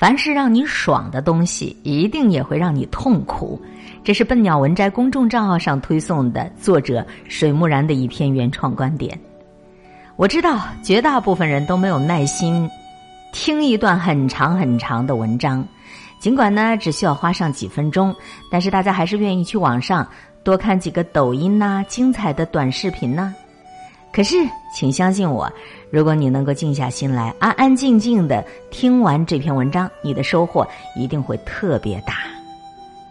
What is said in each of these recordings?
凡是让你爽的东西，一定也会让你痛苦。这是笨鸟文摘公众账号上推送的作者水木然的一篇原创观点。我知道绝大部分人都没有耐心听一段很长很长的文章，尽管呢只需要花上几分钟，但是大家还是愿意去网上多看几个抖音呐、精彩的短视频呐。可是，请相信我，如果你能够静下心来，安安静静的听完这篇文章，你的收获一定会特别大。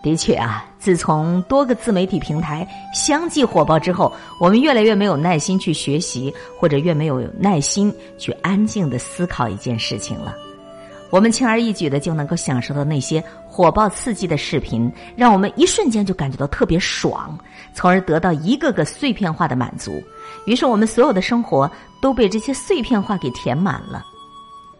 的确啊，自从多个自媒体平台相继火爆之后，我们越来越没有耐心去学习，或者越没有耐心去安静的思考一件事情了。我们轻而易举的就能够享受到那些火爆刺激的视频，让我们一瞬间就感觉到特别爽，从而得到一个个碎片化的满足。于是，我们所有的生活都被这些碎片化给填满了。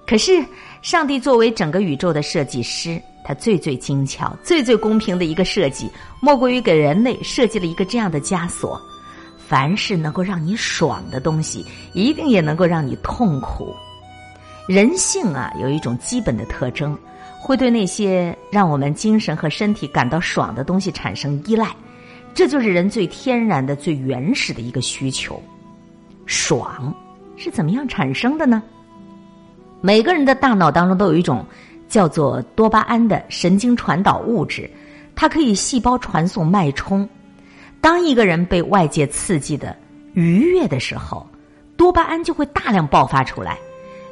可是，上帝作为整个宇宙的设计师，他最最精巧、最最公平的一个设计，莫过于给人类设计了一个这样的枷锁：凡是能够让你爽的东西，一定也能够让你痛苦。人性啊，有一种基本的特征，会对那些让我们精神和身体感到爽的东西产生依赖。这就是人最天然的、最原始的一个需求。爽是怎么样产生的呢？每个人的大脑当中都有一种叫做多巴胺的神经传导物质，它可以细胞传送脉冲。当一个人被外界刺激的愉悦的时候，多巴胺就会大量爆发出来。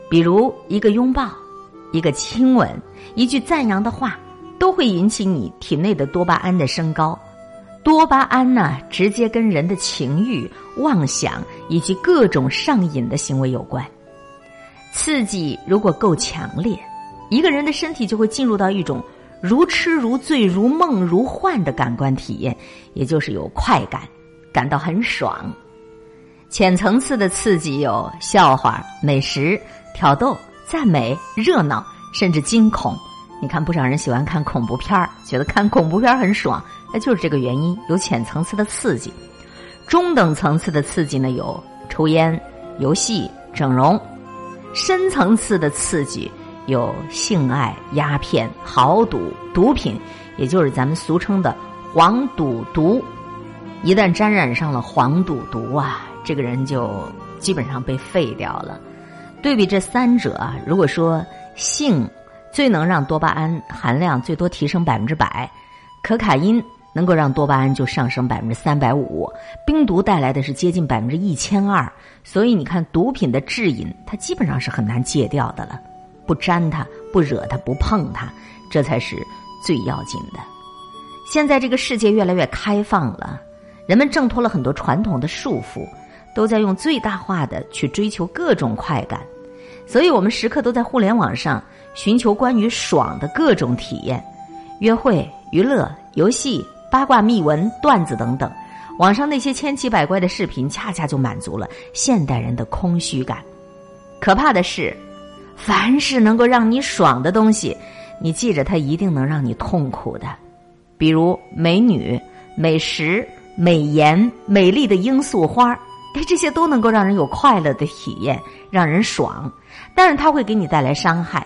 比如一个拥抱、一个亲吻、一句赞扬的话，都会引起你体内的多巴胺的升高。多巴胺呢，直接跟人的情欲、妄想以及各种上瘾的行为有关。刺激如果够强烈，一个人的身体就会进入到一种如痴如醉、如梦如幻的感官体验，也就是有快感，感到很爽。浅层次的刺激有笑话、美食、挑逗、赞美、热闹，甚至惊恐。你看，不少人喜欢看恐怖片儿，觉得看恐怖片很爽，那就是这个原因。有浅层次的刺激，中等层次的刺激呢，有抽烟、游戏、整容；深层次的刺激有性爱、鸦片、豪赌、毒品，也就是咱们俗称的黄赌毒。一旦沾染上了黄赌毒啊，这个人就基本上被废掉了。对比这三者啊，如果说性。最能让多巴胺含量最多提升百分之百，可卡因能够让多巴胺就上升百分之三百五，冰毒带来的是接近百分之一千二。所以你看，毒品的致瘾，它基本上是很难戒掉的了。不沾它，不惹它，不碰它，这才是最要紧的。现在这个世界越来越开放了，人们挣脱了很多传统的束缚，都在用最大化的去追求各种快感。所以我们时刻都在互联网上寻求关于爽的各种体验，约会、娱乐、游戏、八卦、秘闻、段子等等。网上那些千奇百怪的视频，恰恰就满足了现代人的空虚感。可怕的是，凡是能够让你爽的东西，你记着，它一定能让你痛苦的。比如美女、美食、美颜、美丽的罂粟花，哎，这些都能够让人有快乐的体验，让人爽。但是它会给你带来伤害，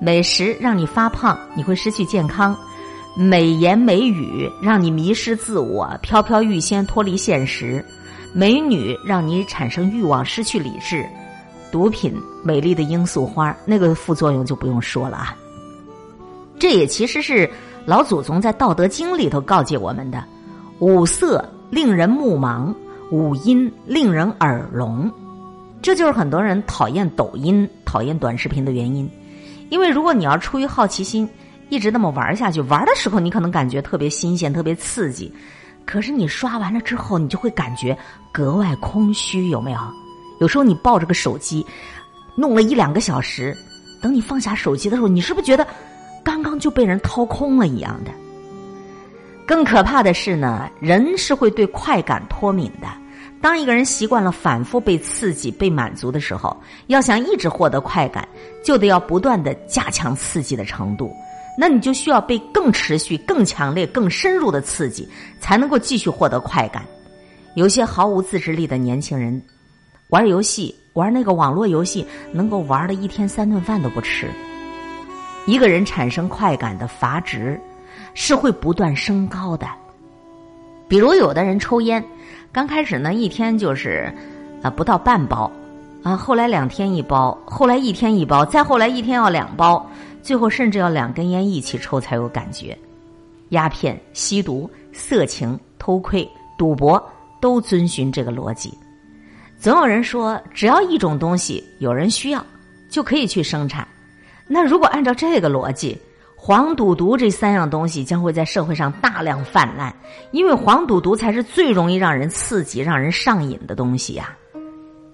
美食让你发胖，你会失去健康；美言美语让你迷失自我，飘飘欲仙，脱离现实；美女让你产生欲望，失去理智；毒品，美丽的罂粟花，那个副作用就不用说了啊。这也其实是老祖宗在《道德经》里头告诫我们的：五色令人目盲，五音令人耳聋。这就是很多人讨厌抖音、讨厌短视频的原因，因为如果你要出于好奇心一直那么玩下去，玩的时候你可能感觉特别新鲜、特别刺激，可是你刷完了之后，你就会感觉格外空虚，有没有？有时候你抱着个手机，弄了一两个小时，等你放下手机的时候，你是不是觉得刚刚就被人掏空了一样的？更可怕的是呢，人是会对快感脱敏的。当一个人习惯了反复被刺激、被满足的时候，要想一直获得快感，就得要不断的加强刺激的程度。那你就需要被更持续、更强烈、更深入的刺激，才能够继续获得快感。有些毫无自制力的年轻人，玩游戏、玩那个网络游戏，能够玩了一天三顿饭都不吃。一个人产生快感的阀值是会不断升高的。比如有的人抽烟，刚开始呢一天就是啊不到半包，啊后来两天一包，后来一天一包，再后来一天要两包，最后甚至要两根烟一起抽才有感觉。鸦片、吸毒、色情、偷窥、赌博都遵循这个逻辑。总有人说，只要一种东西有人需要，就可以去生产。那如果按照这个逻辑，黄赌毒这三样东西将会在社会上大量泛滥，因为黄赌毒才是最容易让人刺激、让人上瘾的东西呀。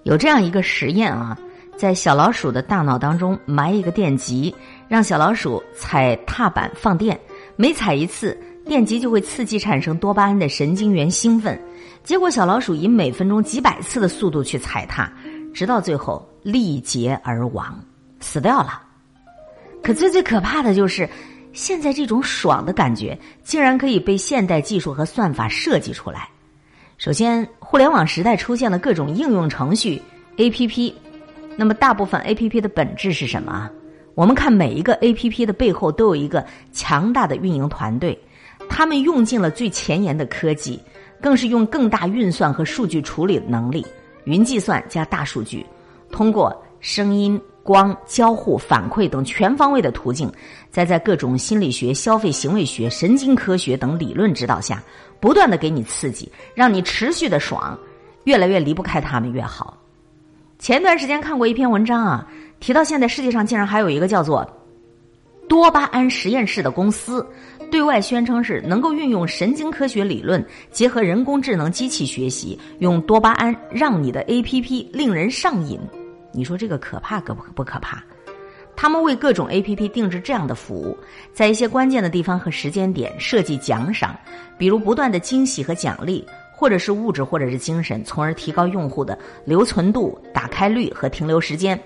有这样一个实验啊，在小老鼠的大脑当中埋一个电极，让小老鼠踩踏板放电，每踩一次，电极就会刺激产生多巴胺的神经元兴奋。结果小老鼠以每分钟几百次的速度去踩踏，直到最后力竭而亡，死掉了。可最最可怕的就是，现在这种爽的感觉竟然可以被现代技术和算法设计出来。首先，互联网时代出现了各种应用程序 APP，那么大部分 APP 的本质是什么？我们看每一个 APP 的背后都有一个强大的运营团队，他们用尽了最前沿的科技，更是用更大运算和数据处理能力，云计算加大数据，通过声音。光交互反馈等全方位的途径，再在各种心理学、消费行为学、神经科学等理论指导下，不断的给你刺激，让你持续的爽，越来越离不开他们越好。前段时间看过一篇文章啊，提到现在世界上竟然还有一个叫做多巴胺实验室的公司，对外宣称是能够运用神经科学理论，结合人工智能机器学习，用多巴胺让你的 A P P 令人上瘾。你说这个可怕可不可不可怕？他们为各种 A P P 定制这样的服务，在一些关键的地方和时间点设计奖赏，比如不断的惊喜和奖励，或者是物质或者是精神，从而提高用户的留存度、打开率和停留时间。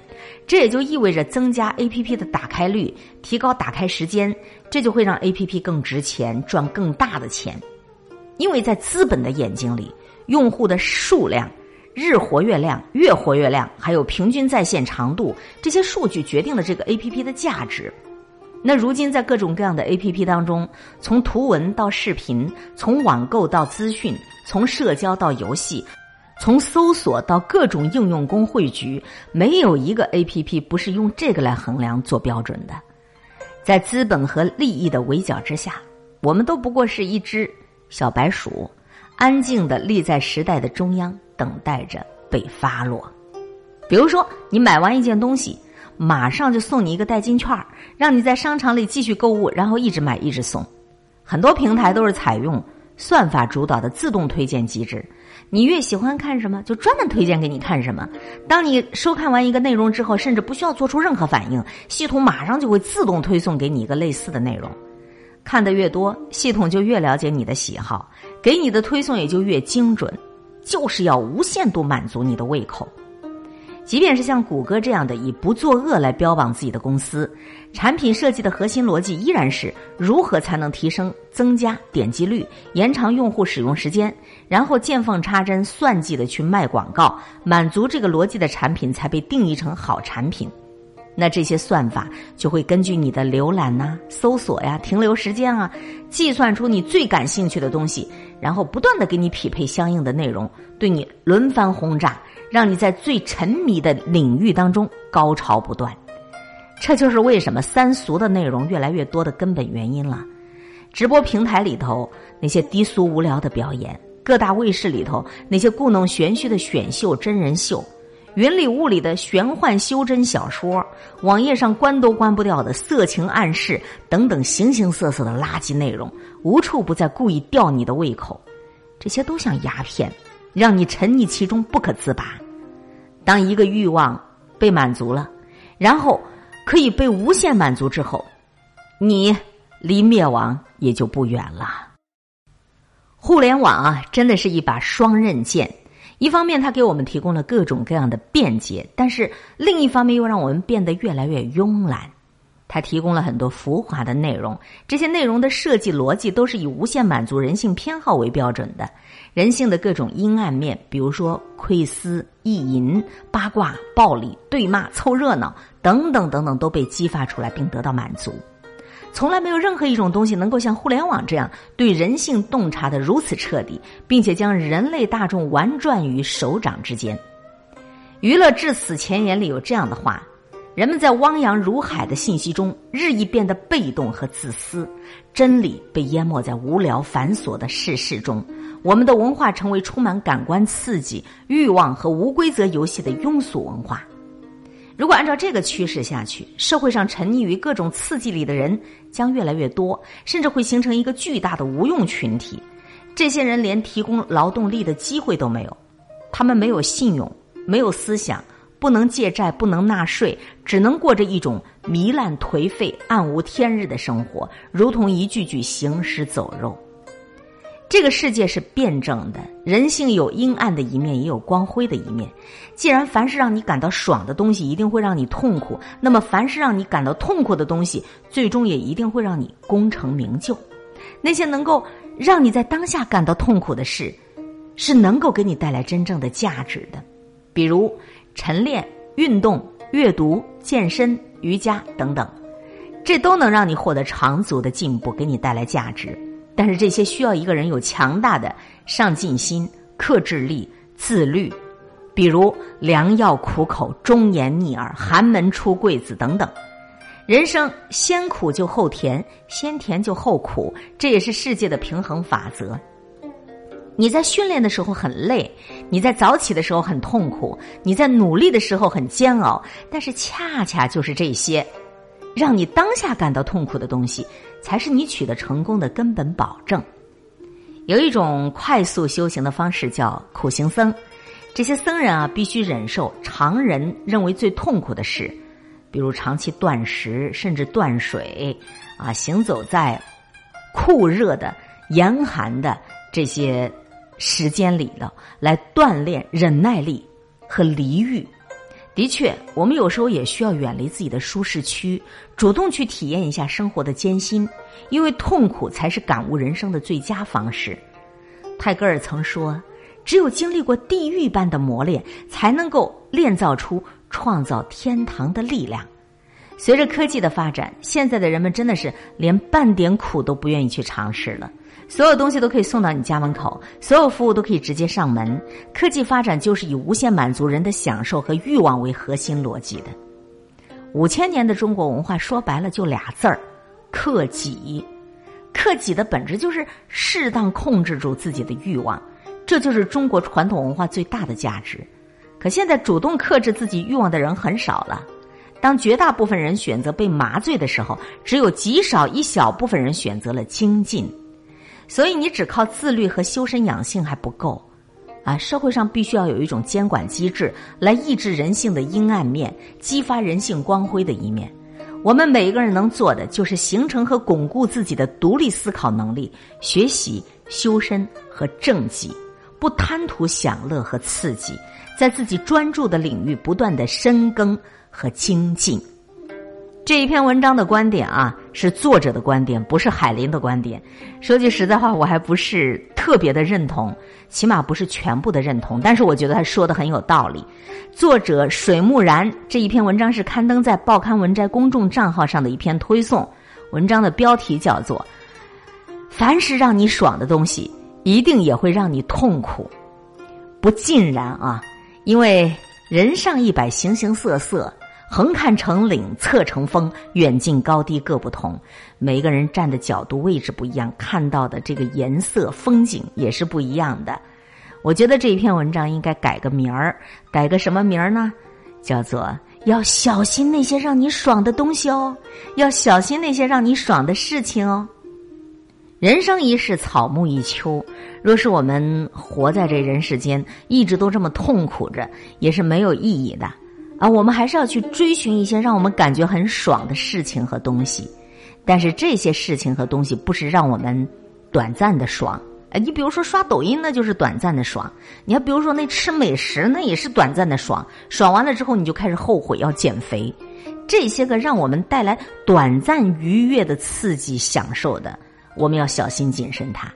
这也就意味着增加 A P P 的打开率，提高打开时间，这就会让 A P P 更值钱，赚更大的钱。因为在资本的眼睛里，用户的数量。日活跃量、月活跃量，还有平均在线长度，这些数据决定了这个 A P P 的价值。那如今在各种各样的 A P P 当中，从图文到视频，从网购到资讯，从社交到游戏，从搜索到各种应用工汇聚，没有一个 A P P 不是用这个来衡量做标准的。在资本和利益的围剿之下，我们都不过是一只小白鼠，安静的立在时代的中央。等待着被发落。比如说，你买完一件东西，马上就送你一个代金券，让你在商场里继续购物，然后一直买一直送。很多平台都是采用算法主导的自动推荐机制，你越喜欢看什么，就专门推荐给你看什么。当你收看完一个内容之后，甚至不需要做出任何反应，系统马上就会自动推送给你一个类似的内容。看的越多，系统就越了解你的喜好，给你的推送也就越精准。就是要无限度满足你的胃口，即便是像谷歌这样的以不作恶来标榜自己的公司，产品设计的核心逻辑依然是如何才能提升、增加点击率、延长用户使用时间，然后见缝插针、算计的去卖广告，满足这个逻辑的产品才被定义成好产品。那这些算法就会根据你的浏览呐、搜索呀、停留时间啊，计算出你最感兴趣的东西，然后不断的给你匹配相应的内容，对你轮番轰炸，让你在最沉迷的领域当中高潮不断。这就是为什么三俗的内容越来越多的根本原因了。直播平台里头那些低俗无聊的表演，各大卫视里头那些故弄玄虚的选秀真人秀。云里雾里的玄幻修真小说，网页上关都关不掉的色情暗示等等形形色色的垃圾内容，无处不在，故意吊你的胃口。这些都像鸦片，让你沉溺其中不可自拔。当一个欲望被满足了，然后可以被无限满足之后，你离灭亡也就不远了。互联网啊，真的是一把双刃剑。一方面，它给我们提供了各种各样的便捷，但是另一方面又让我们变得越来越慵懒。它提供了很多浮华的内容，这些内容的设计逻辑都是以无限满足人性偏好为标准的。人性的各种阴暗面，比如说窥私、意淫、八卦、暴力、对骂、凑热闹等等等等，都被激发出来并得到满足。从来没有任何一种东西能够像互联网这样对人性洞察的如此彻底，并且将人类大众玩转于手掌之间。娱乐至死前言里有这样的话：人们在汪洋如海的信息中日益变得被动和自私，真理被淹没在无聊繁琐的世事中，我们的文化成为充满感官刺激、欲望和无规则游戏的庸俗文化。如果按照这个趋势下去，社会上沉溺于各种刺激里的人将越来越多，甚至会形成一个巨大的无用群体。这些人连提供劳动力的机会都没有，他们没有信用，没有思想，不能借债，不能纳税，只能过着一种糜烂颓废、暗无天日的生活，如同一具具行尸走肉。这个世界是辩证的，人性有阴暗的一面，也有光辉的一面。既然凡是让你感到爽的东西一定会让你痛苦，那么凡是让你感到痛苦的东西，最终也一定会让你功成名就。那些能够让你在当下感到痛苦的事，是能够给你带来真正的价值的，比如晨练、运动、阅读、健身、瑜伽等等，这都能让你获得长足的进步，给你带来价值。但是这些需要一个人有强大的上进心、克制力、自律，比如良药苦口、忠言逆耳、寒门出贵子等等。人生先苦就后甜，先甜就后苦，这也是世界的平衡法则。你在训练的时候很累，你在早起的时候很痛苦，你在努力的时候很煎熬，但是恰恰就是这些。让你当下感到痛苦的东西，才是你取得成功的根本保证。有一种快速修行的方式叫苦行僧，这些僧人啊，必须忍受常人认为最痛苦的事，比如长期断食，甚至断水，啊，行走在酷热的、严寒的这些时间里了，来锻炼忍耐力和离欲。的确，我们有时候也需要远离自己的舒适区，主动去体验一下生活的艰辛，因为痛苦才是感悟人生的最佳方式。泰戈尔曾说：“只有经历过地狱般的磨练，才能够炼造出创造天堂的力量。”随着科技的发展，现在的人们真的是连半点苦都不愿意去尝试了。所有东西都可以送到你家门口，所有服务都可以直接上门。科技发展就是以无限满足人的享受和欲望为核心逻辑的。五千年的中国文化说白了就俩字儿：克己。克己的本质就是适当控制住自己的欲望，这就是中国传统文化最大的价值。可现在主动克制自己欲望的人很少了。当绝大部分人选择被麻醉的时候，只有极少一小部分人选择了精进。所以，你只靠自律和修身养性还不够，啊，社会上必须要有一种监管机制来抑制人性的阴暗面，激发人性光辉的一面。我们每一个人能做的，就是形成和巩固自己的独立思考能力，学习修身和正己，不贪图享乐和刺激，在自己专注的领域不断的深耕和精进。这一篇文章的观点啊，是作者的观点，不是海林的观点。说句实在话，我还不是特别的认同，起码不是全部的认同。但是我觉得他说的很有道理。作者水木然这一篇文章是刊登在报刊文摘公众账号上的一篇推送，文章的标题叫做“凡是让你爽的东西，一定也会让你痛苦”，不尽然啊，因为人上一百，形形色色。横看成岭，侧成峰，远近高低各不同。每个人站的角度位置不一样，看到的这个颜色风景也是不一样的。我觉得这一篇文章应该改个名儿，改个什么名儿呢？叫做要小心那些让你爽的东西哦，要小心那些让你爽的事情哦。人生一世，草木一秋。若是我们活在这人世间，一直都这么痛苦着，也是没有意义的。啊，我们还是要去追寻一些让我们感觉很爽的事情和东西，但是这些事情和东西不是让我们短暂的爽。哎，你比如说刷抖音，那就是短暂的爽；你还比如说那吃美食，那也是短暂的爽。爽完了之后，你就开始后悔要减肥。这些个让我们带来短暂愉悦的刺激享受的，我们要小心谨慎它。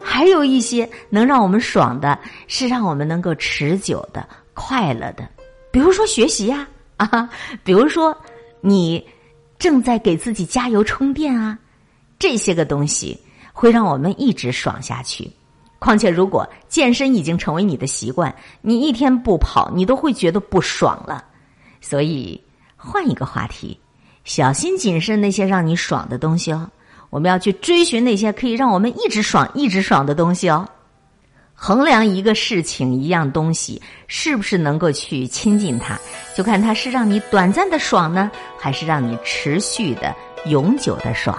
还有一些能让我们爽的，是让我们能够持久的快乐的，比如说学习呀，啊，比如说你正在给自己加油充电啊，这些个东西会让我们一直爽下去。况且，如果健身已经成为你的习惯，你一天不跑，你都会觉得不爽了。所以，换一个话题，小心谨慎那些让你爽的东西哦。我们要去追寻那些可以让我们一直爽、一直爽的东西哦。衡量一个事情、一样东西是不是能够去亲近它，就看它是让你短暂的爽呢，还是让你持续的、永久的爽。